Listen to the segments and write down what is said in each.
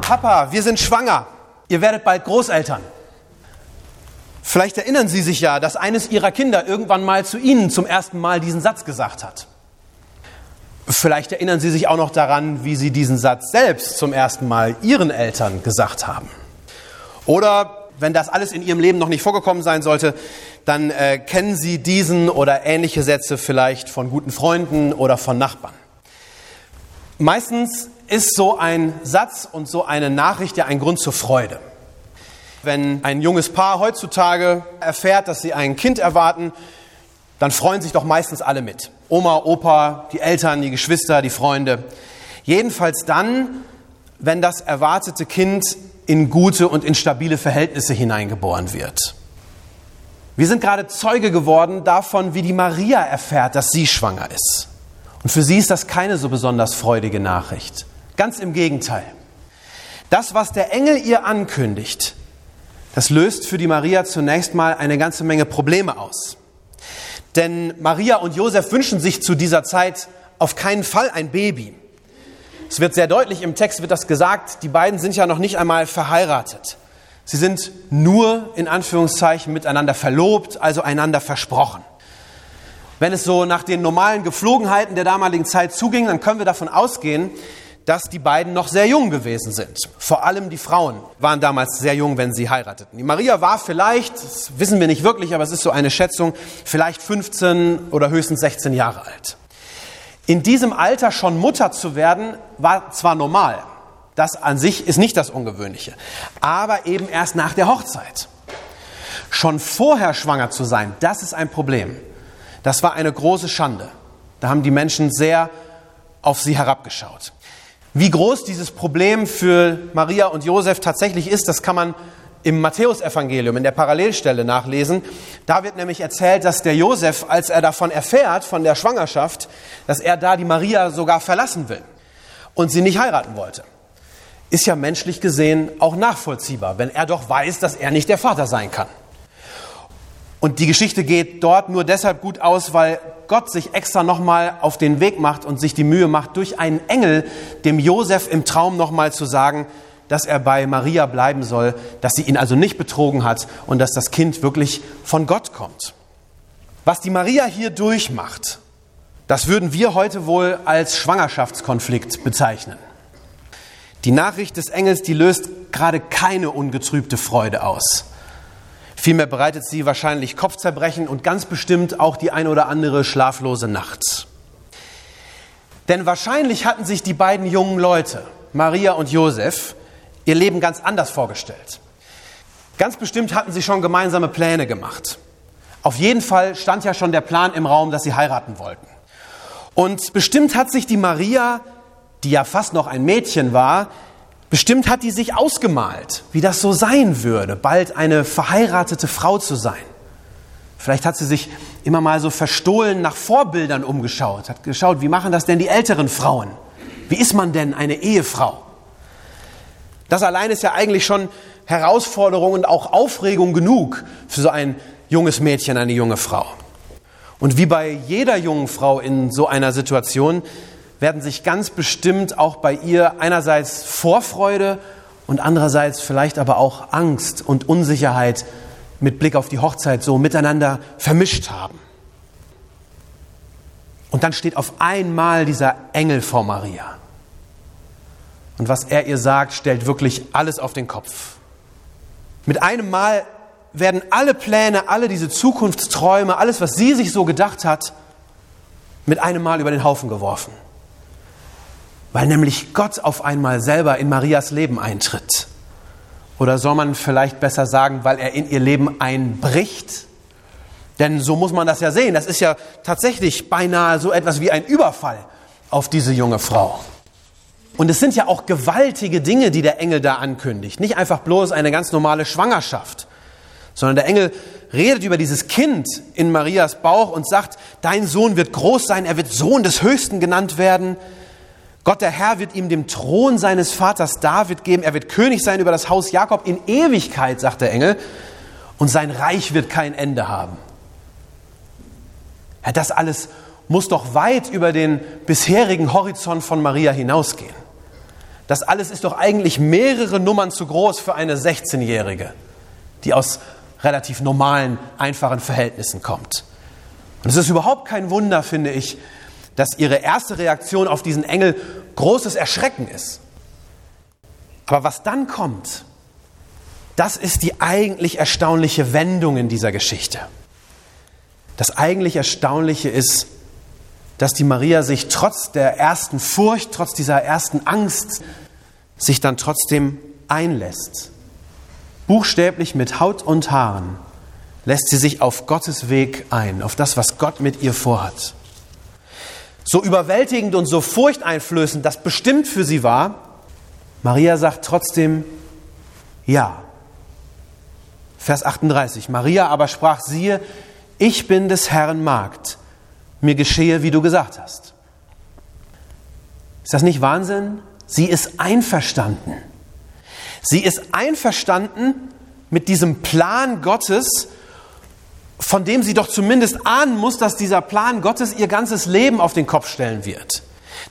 Papa, wir sind schwanger. Ihr werdet bald Großeltern. Vielleicht erinnern Sie sich ja, dass eines Ihrer Kinder irgendwann mal zu Ihnen zum ersten Mal diesen Satz gesagt hat. Vielleicht erinnern Sie sich auch noch daran, wie Sie diesen Satz selbst zum ersten Mal Ihren Eltern gesagt haben. Oder wenn das alles in Ihrem Leben noch nicht vorgekommen sein sollte, dann äh, kennen Sie diesen oder ähnliche Sätze vielleicht von guten Freunden oder von Nachbarn. Meistens ist so ein Satz und so eine Nachricht ja ein Grund zur Freude. Wenn ein junges Paar heutzutage erfährt, dass sie ein Kind erwarten, dann freuen sich doch meistens alle mit. Oma, Opa, die Eltern, die Geschwister, die Freunde. Jedenfalls dann, wenn das erwartete Kind in gute und in stabile Verhältnisse hineingeboren wird. Wir sind gerade Zeuge geworden davon, wie die Maria erfährt, dass sie schwanger ist. Und für sie ist das keine so besonders freudige Nachricht. Ganz im Gegenteil. Das, was der Engel ihr ankündigt, das löst für die Maria zunächst mal eine ganze Menge Probleme aus. Denn Maria und Josef wünschen sich zu dieser Zeit auf keinen Fall ein Baby. Es wird sehr deutlich im Text wird das gesagt, die beiden sind ja noch nicht einmal verheiratet. Sie sind nur in Anführungszeichen miteinander verlobt, also einander versprochen. Wenn es so nach den normalen Geflogenheiten der damaligen Zeit zuging, dann können wir davon ausgehen, dass die beiden noch sehr jung gewesen sind. Vor allem die Frauen waren damals sehr jung, wenn sie heirateten. Die Maria war vielleicht, das wissen wir nicht wirklich, aber es ist so eine Schätzung, vielleicht 15 oder höchstens 16 Jahre alt. In diesem Alter schon Mutter zu werden, war zwar normal, das an sich ist nicht das Ungewöhnliche, aber eben erst nach der Hochzeit. Schon vorher schwanger zu sein, das ist ein Problem. Das war eine große Schande. Da haben die Menschen sehr auf sie herabgeschaut. Wie groß dieses Problem für Maria und Josef tatsächlich ist, das kann man im Matthäusevangelium in der Parallelstelle nachlesen. Da wird nämlich erzählt, dass der Josef, als er davon erfährt, von der Schwangerschaft, dass er da die Maria sogar verlassen will und sie nicht heiraten wollte. Ist ja menschlich gesehen auch nachvollziehbar, wenn er doch weiß, dass er nicht der Vater sein kann. Und die Geschichte geht dort nur deshalb gut aus, weil Gott sich extra nochmal auf den Weg macht und sich die Mühe macht, durch einen Engel dem Josef im Traum nochmal zu sagen, dass er bei Maria bleiben soll, dass sie ihn also nicht betrogen hat und dass das Kind wirklich von Gott kommt. Was die Maria hier durchmacht, das würden wir heute wohl als Schwangerschaftskonflikt bezeichnen. Die Nachricht des Engels, die löst gerade keine ungetrübte Freude aus. Vielmehr bereitet sie wahrscheinlich Kopfzerbrechen und ganz bestimmt auch die ein oder andere schlaflose Nacht. Denn wahrscheinlich hatten sich die beiden jungen Leute, Maria und Josef, ihr Leben ganz anders vorgestellt. Ganz bestimmt hatten sie schon gemeinsame Pläne gemacht. Auf jeden Fall stand ja schon der Plan im Raum, dass sie heiraten wollten. Und bestimmt hat sich die Maria, die ja fast noch ein Mädchen war, Bestimmt hat die sich ausgemalt, wie das so sein würde, bald eine verheiratete Frau zu sein. Vielleicht hat sie sich immer mal so verstohlen nach Vorbildern umgeschaut, hat geschaut, wie machen das denn die älteren Frauen? Wie ist man denn eine Ehefrau? Das allein ist ja eigentlich schon Herausforderung und auch Aufregung genug für so ein junges Mädchen, eine junge Frau. Und wie bei jeder jungen Frau in so einer Situation werden sich ganz bestimmt auch bei ihr einerseits Vorfreude und andererseits vielleicht aber auch Angst und Unsicherheit mit Blick auf die Hochzeit so miteinander vermischt haben. Und dann steht auf einmal dieser Engel vor Maria. Und was er ihr sagt, stellt wirklich alles auf den Kopf. Mit einem Mal werden alle Pläne, alle diese Zukunftsträume, alles, was sie sich so gedacht hat, mit einem Mal über den Haufen geworfen weil nämlich Gott auf einmal selber in Marias Leben eintritt. Oder soll man vielleicht besser sagen, weil er in ihr Leben einbricht? Denn so muss man das ja sehen. Das ist ja tatsächlich beinahe so etwas wie ein Überfall auf diese junge Frau. Und es sind ja auch gewaltige Dinge, die der Engel da ankündigt. Nicht einfach bloß eine ganz normale Schwangerschaft, sondern der Engel redet über dieses Kind in Marias Bauch und sagt, dein Sohn wird groß sein, er wird Sohn des Höchsten genannt werden. Gott der Herr wird ihm den Thron seines Vaters David geben, er wird König sein über das Haus Jakob in Ewigkeit, sagt der Engel, und sein Reich wird kein Ende haben. Ja, das alles muss doch weit über den bisherigen Horizont von Maria hinausgehen. Das alles ist doch eigentlich mehrere Nummern zu groß für eine 16-Jährige, die aus relativ normalen, einfachen Verhältnissen kommt. Und es ist überhaupt kein Wunder, finde ich, dass ihre erste Reaktion auf diesen Engel großes Erschrecken ist. Aber was dann kommt, das ist die eigentlich erstaunliche Wendung in dieser Geschichte. Das eigentlich Erstaunliche ist, dass die Maria sich trotz der ersten Furcht, trotz dieser ersten Angst, sich dann trotzdem einlässt. Buchstäblich mit Haut und Haaren lässt sie sich auf Gottes Weg ein, auf das, was Gott mit ihr vorhat. So überwältigend und so furchteinflößend das bestimmt für sie war, Maria sagt trotzdem Ja. Vers 38. Maria aber sprach, siehe, ich bin des Herrn Magd, mir geschehe, wie du gesagt hast. Ist das nicht Wahnsinn? Sie ist einverstanden. Sie ist einverstanden mit diesem Plan Gottes, von dem sie doch zumindest ahnen muss, dass dieser Plan Gottes ihr ganzes Leben auf den Kopf stellen wird.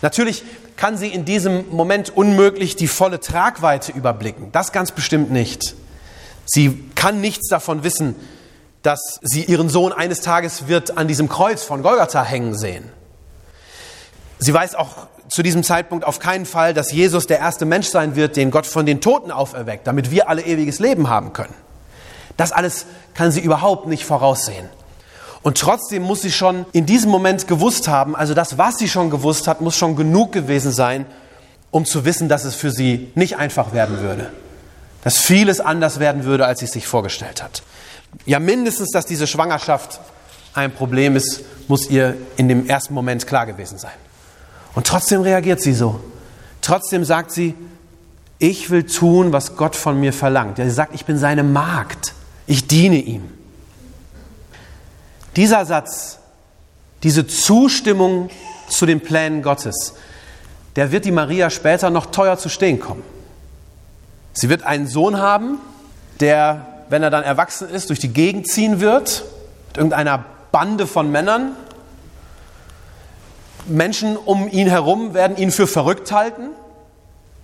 Natürlich kann sie in diesem Moment unmöglich die volle Tragweite überblicken. Das ganz bestimmt nicht. Sie kann nichts davon wissen, dass sie ihren Sohn eines Tages wird an diesem Kreuz von Golgatha hängen sehen. Sie weiß auch zu diesem Zeitpunkt auf keinen Fall, dass Jesus der erste Mensch sein wird, den Gott von den Toten auferweckt, damit wir alle ewiges Leben haben können. Das alles kann sie überhaupt nicht voraussehen. Und trotzdem muss sie schon in diesem Moment gewusst haben, also das, was sie schon gewusst hat, muss schon genug gewesen sein, um zu wissen, dass es für sie nicht einfach werden würde. Dass vieles anders werden würde, als sie es sich vorgestellt hat. Ja, mindestens, dass diese Schwangerschaft ein Problem ist, muss ihr in dem ersten Moment klar gewesen sein. Und trotzdem reagiert sie so. Trotzdem sagt sie, ich will tun, was Gott von mir verlangt. sie sagt, ich bin seine Magd. Ich diene ihm. Dieser Satz, diese Zustimmung zu den Plänen Gottes, der wird die Maria später noch teuer zu stehen kommen. Sie wird einen Sohn haben, der, wenn er dann erwachsen ist, durch die Gegend ziehen wird, mit irgendeiner Bande von Männern, Menschen um ihn herum werden ihn für verrückt halten.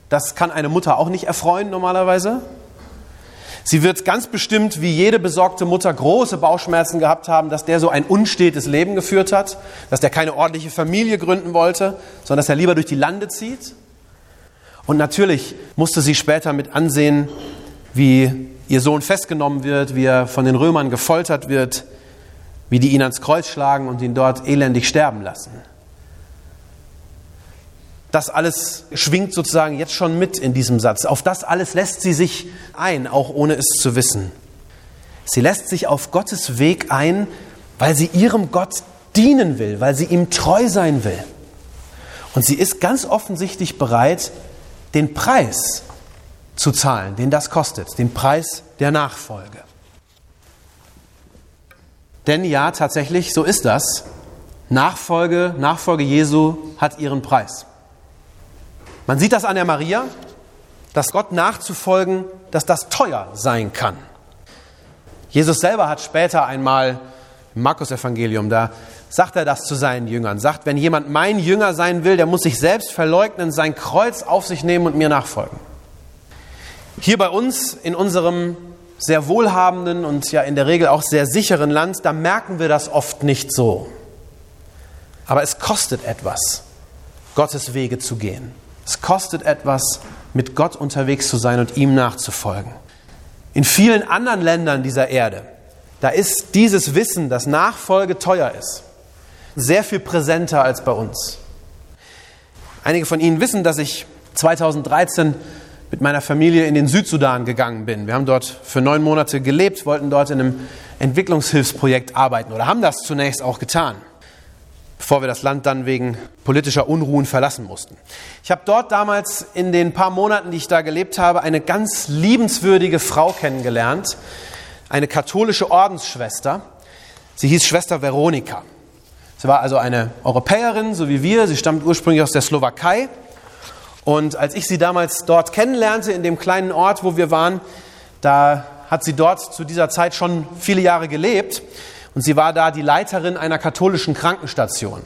Das kann eine Mutter auch nicht erfreuen normalerweise. Sie wird ganz bestimmt, wie jede besorgte Mutter, große Bauchschmerzen gehabt haben, dass der so ein unstetes Leben geführt hat, dass der keine ordentliche Familie gründen wollte, sondern dass er lieber durch die Lande zieht. Und natürlich musste sie später mit ansehen, wie ihr Sohn festgenommen wird, wie er von den Römern gefoltert wird, wie die ihn ans Kreuz schlagen und ihn dort elendig sterben lassen. Das alles schwingt sozusagen jetzt schon mit in diesem Satz. Auf das alles lässt sie sich ein, auch ohne es zu wissen. Sie lässt sich auf Gottes Weg ein, weil sie ihrem Gott dienen will, weil sie ihm treu sein will. Und sie ist ganz offensichtlich bereit, den Preis zu zahlen, den das kostet, den Preis der Nachfolge. Denn ja, tatsächlich, so ist das. Nachfolge, Nachfolge Jesu hat ihren Preis. Man sieht das an der Maria, dass Gott nachzufolgen, dass das teuer sein kann. Jesus selber hat später einmal im Markus-Evangelium, da sagt er das zu seinen Jüngern, sagt, wenn jemand mein Jünger sein will, der muss sich selbst verleugnen, sein Kreuz auf sich nehmen und mir nachfolgen. Hier bei uns in unserem sehr wohlhabenden und ja in der Regel auch sehr sicheren Land, da merken wir das oft nicht so. Aber es kostet etwas, Gottes Wege zu gehen. Es kostet etwas, mit Gott unterwegs zu sein und ihm nachzufolgen. In vielen anderen Ländern dieser Erde, da ist dieses Wissen, dass Nachfolge teuer ist, sehr viel präsenter als bei uns. Einige von Ihnen wissen, dass ich 2013 mit meiner Familie in den Südsudan gegangen bin. Wir haben dort für neun Monate gelebt, wollten dort in einem Entwicklungshilfsprojekt arbeiten oder haben das zunächst auch getan. Bevor wir das Land dann wegen politischer Unruhen verlassen mussten. Ich habe dort damals in den paar Monaten, die ich da gelebt habe, eine ganz liebenswürdige Frau kennengelernt, eine katholische Ordensschwester. Sie hieß Schwester Veronika. Sie war also eine Europäerin, so wie wir. Sie stammt ursprünglich aus der Slowakei. Und als ich sie damals dort kennenlernte, in dem kleinen Ort, wo wir waren, da hat sie dort zu dieser Zeit schon viele Jahre gelebt. Und sie war da die Leiterin einer katholischen Krankenstation.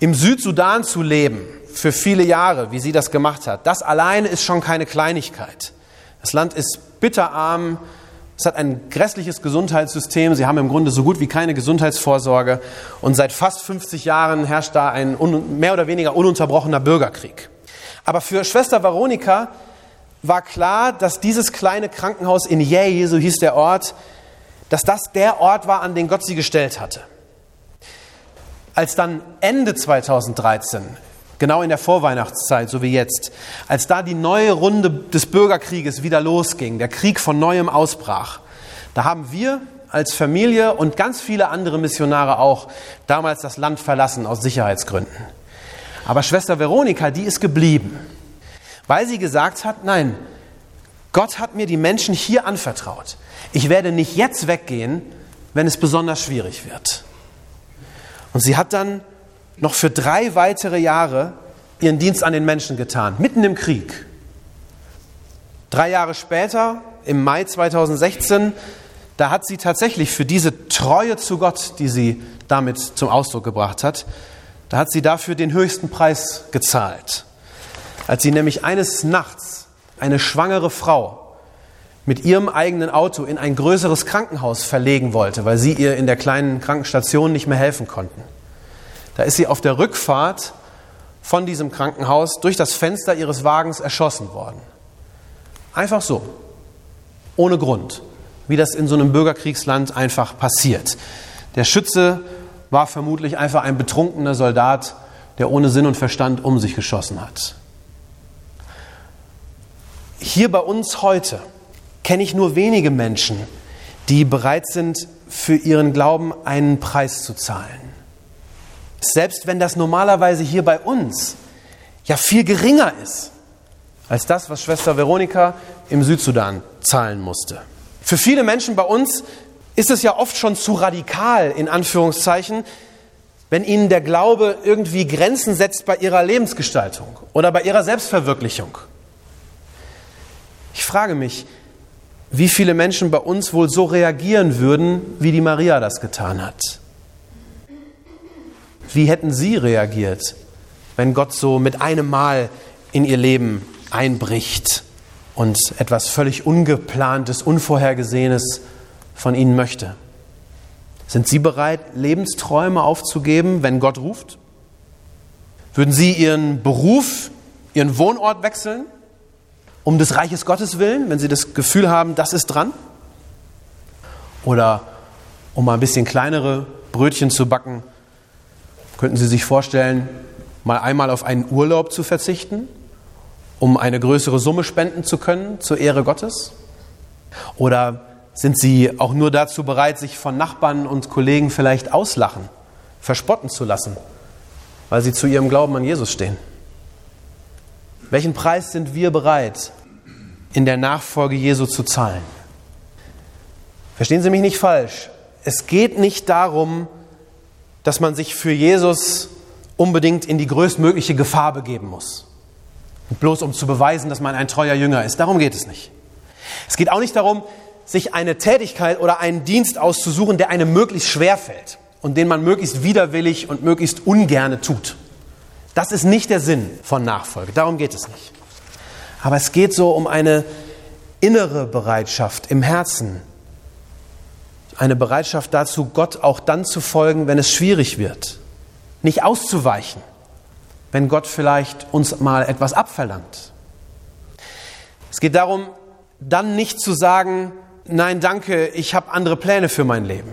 Im Südsudan zu leben, für viele Jahre, wie sie das gemacht hat, das alleine ist schon keine Kleinigkeit. Das Land ist bitterarm, es hat ein grässliches Gesundheitssystem. Sie haben im Grunde so gut wie keine Gesundheitsvorsorge. Und seit fast 50 Jahren herrscht da ein mehr oder weniger ununterbrochener Bürgerkrieg. Aber für Schwester Veronika war klar, dass dieses kleine Krankenhaus in Yei, so hieß der Ort, dass das der Ort war, an den Gott sie gestellt hatte. Als dann Ende 2013 genau in der Vorweihnachtszeit, so wie jetzt, als da die neue Runde des Bürgerkrieges wieder losging, der Krieg von neuem ausbrach, da haben wir als Familie und ganz viele andere Missionare auch damals das Land verlassen aus Sicherheitsgründen. Aber Schwester Veronika, die ist geblieben, weil sie gesagt hat, nein, Gott hat mir die Menschen hier anvertraut. Ich werde nicht jetzt weggehen, wenn es besonders schwierig wird. Und sie hat dann noch für drei weitere Jahre ihren Dienst an den Menschen getan, mitten im Krieg. Drei Jahre später, im Mai 2016, da hat sie tatsächlich für diese Treue zu Gott, die sie damit zum Ausdruck gebracht hat, da hat sie dafür den höchsten Preis gezahlt. Als sie nämlich eines Nachts eine schwangere Frau mit ihrem eigenen Auto in ein größeres Krankenhaus verlegen wollte, weil sie ihr in der kleinen Krankenstation nicht mehr helfen konnten. Da ist sie auf der Rückfahrt von diesem Krankenhaus durch das Fenster ihres Wagens erschossen worden. Einfach so, ohne Grund, wie das in so einem Bürgerkriegsland einfach passiert. Der Schütze war vermutlich einfach ein betrunkener Soldat, der ohne Sinn und Verstand um sich geschossen hat. Hier bei uns heute kenne ich nur wenige Menschen, die bereit sind, für ihren Glauben einen Preis zu zahlen. Selbst wenn das normalerweise hier bei uns ja viel geringer ist als das, was Schwester Veronika im Südsudan zahlen musste. Für viele Menschen bei uns ist es ja oft schon zu radikal, in Anführungszeichen, wenn ihnen der Glaube irgendwie Grenzen setzt bei ihrer Lebensgestaltung oder bei ihrer Selbstverwirklichung. Ich frage mich, wie viele Menschen bei uns wohl so reagieren würden, wie die Maria das getan hat. Wie hätten Sie reagiert, wenn Gott so mit einem Mal in Ihr Leben einbricht und etwas völlig Ungeplantes, Unvorhergesehenes von Ihnen möchte? Sind Sie bereit, Lebensträume aufzugeben, wenn Gott ruft? Würden Sie Ihren Beruf, Ihren Wohnort wechseln, um des Reiches Gottes willen, wenn Sie das Gefühl haben, das ist dran? Oder um mal ein bisschen kleinere Brötchen zu backen, Könnten Sie sich vorstellen, mal einmal auf einen Urlaub zu verzichten, um eine größere Summe spenden zu können zur Ehre Gottes? Oder sind Sie auch nur dazu bereit, sich von Nachbarn und Kollegen vielleicht auslachen, verspotten zu lassen, weil Sie zu Ihrem Glauben an Jesus stehen? Welchen Preis sind wir bereit, in der Nachfolge Jesu zu zahlen? Verstehen Sie mich nicht falsch. Es geht nicht darum, dass man sich für Jesus unbedingt in die größtmögliche Gefahr begeben muss. bloß um zu beweisen, dass man ein treuer Jünger ist. Darum geht es nicht. Es geht auch nicht darum, sich eine Tätigkeit oder einen Dienst auszusuchen, der einem möglichst schwer fällt und den man möglichst widerwillig und möglichst ungerne tut. Das ist nicht der Sinn von Nachfolge. Darum geht es nicht. Aber es geht so um eine innere Bereitschaft im Herzen, eine Bereitschaft dazu, Gott auch dann zu folgen, wenn es schwierig wird. Nicht auszuweichen, wenn Gott vielleicht uns mal etwas abverlangt. Es geht darum, dann nicht zu sagen, nein, danke, ich habe andere Pläne für mein Leben.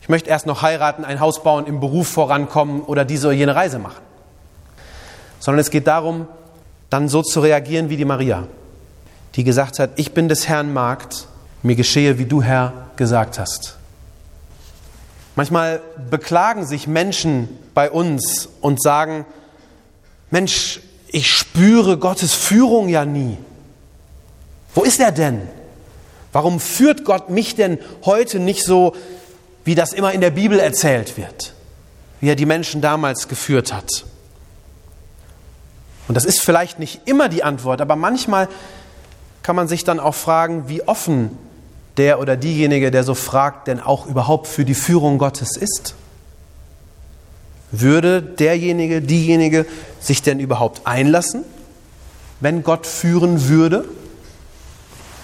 Ich möchte erst noch heiraten, ein Haus bauen, im Beruf vorankommen oder diese oder jene Reise machen. Sondern es geht darum, dann so zu reagieren wie die Maria, die gesagt hat, ich bin des Herrn Magd, mir geschehe, wie du, Herr, gesagt hast. Manchmal beklagen sich Menschen bei uns und sagen, Mensch, ich spüre Gottes Führung ja nie. Wo ist er denn? Warum führt Gott mich denn heute nicht so, wie das immer in der Bibel erzählt wird? Wie er die Menschen damals geführt hat? Und das ist vielleicht nicht immer die Antwort, aber manchmal kann man sich dann auch fragen, wie offen der oder diejenige, der so fragt, denn auch überhaupt für die Führung Gottes ist. Würde derjenige, diejenige sich denn überhaupt einlassen, wenn Gott führen würde?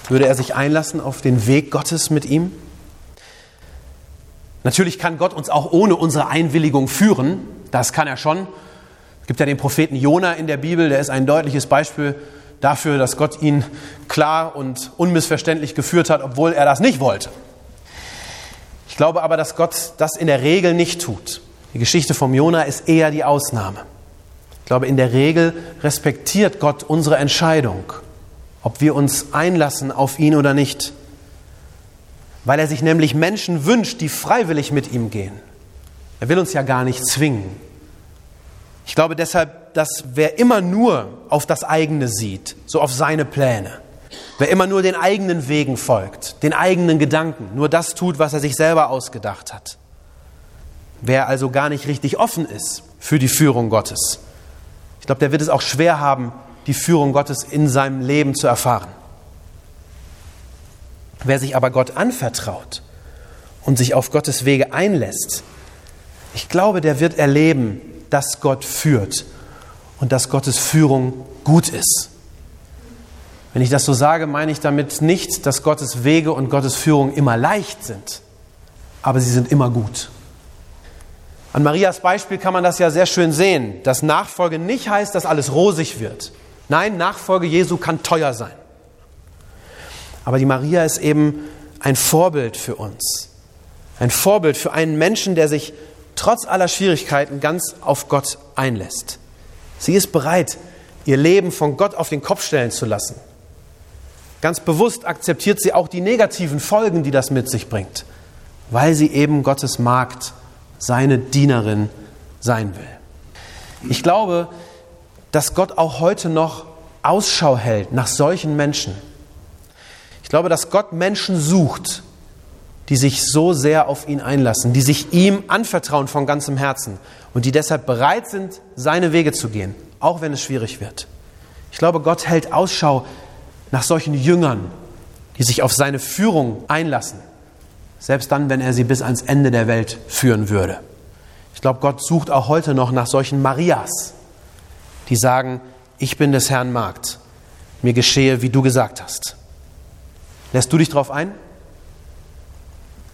Würde er sich einlassen auf den Weg Gottes mit ihm? Natürlich kann Gott uns auch ohne unsere Einwilligung führen. Das kann er schon. Es gibt ja den Propheten Jona in der Bibel, der ist ein deutliches Beispiel dafür, dass Gott ihn klar und unmissverständlich geführt hat, obwohl er das nicht wollte. Ich glaube aber, dass Gott das in der Regel nicht tut. Die Geschichte vom Jona ist eher die Ausnahme. Ich glaube, in der Regel respektiert Gott unsere Entscheidung ob wir uns einlassen auf ihn oder nicht. Weil er sich nämlich Menschen wünscht, die freiwillig mit ihm gehen. Er will uns ja gar nicht zwingen. Ich glaube deshalb, dass wer immer nur auf das eigene sieht, so auf seine Pläne, wer immer nur den eigenen Wegen folgt, den eigenen Gedanken, nur das tut, was er sich selber ausgedacht hat, wer also gar nicht richtig offen ist für die Führung Gottes, ich glaube, der wird es auch schwer haben, die Führung Gottes in seinem Leben zu erfahren. Wer sich aber Gott anvertraut und sich auf Gottes Wege einlässt, ich glaube, der wird erleben, dass Gott führt und dass Gottes Führung gut ist. Wenn ich das so sage, meine ich damit nicht, dass Gottes Wege und Gottes Führung immer leicht sind, aber sie sind immer gut. An Marias Beispiel kann man das ja sehr schön sehen, dass Nachfolge nicht heißt, dass alles rosig wird. Nein, Nachfolge Jesu kann teuer sein. Aber die Maria ist eben ein Vorbild für uns. Ein Vorbild für einen Menschen, der sich trotz aller Schwierigkeiten ganz auf Gott einlässt. Sie ist bereit, ihr Leben von Gott auf den Kopf stellen zu lassen. Ganz bewusst akzeptiert sie auch die negativen Folgen, die das mit sich bringt, weil sie eben Gottes Magd, seine Dienerin sein will. Ich glaube, dass Gott auch heute noch Ausschau hält nach solchen Menschen. Ich glaube, dass Gott Menschen sucht, die sich so sehr auf ihn einlassen, die sich ihm anvertrauen von ganzem Herzen und die deshalb bereit sind, seine Wege zu gehen, auch wenn es schwierig wird. Ich glaube, Gott hält Ausschau nach solchen Jüngern, die sich auf seine Führung einlassen, selbst dann, wenn er sie bis ans Ende der Welt führen würde. Ich glaube, Gott sucht auch heute noch nach solchen Marias, die sagen, ich bin des Herrn Magd, mir geschehe, wie du gesagt hast. Lässt du dich darauf ein?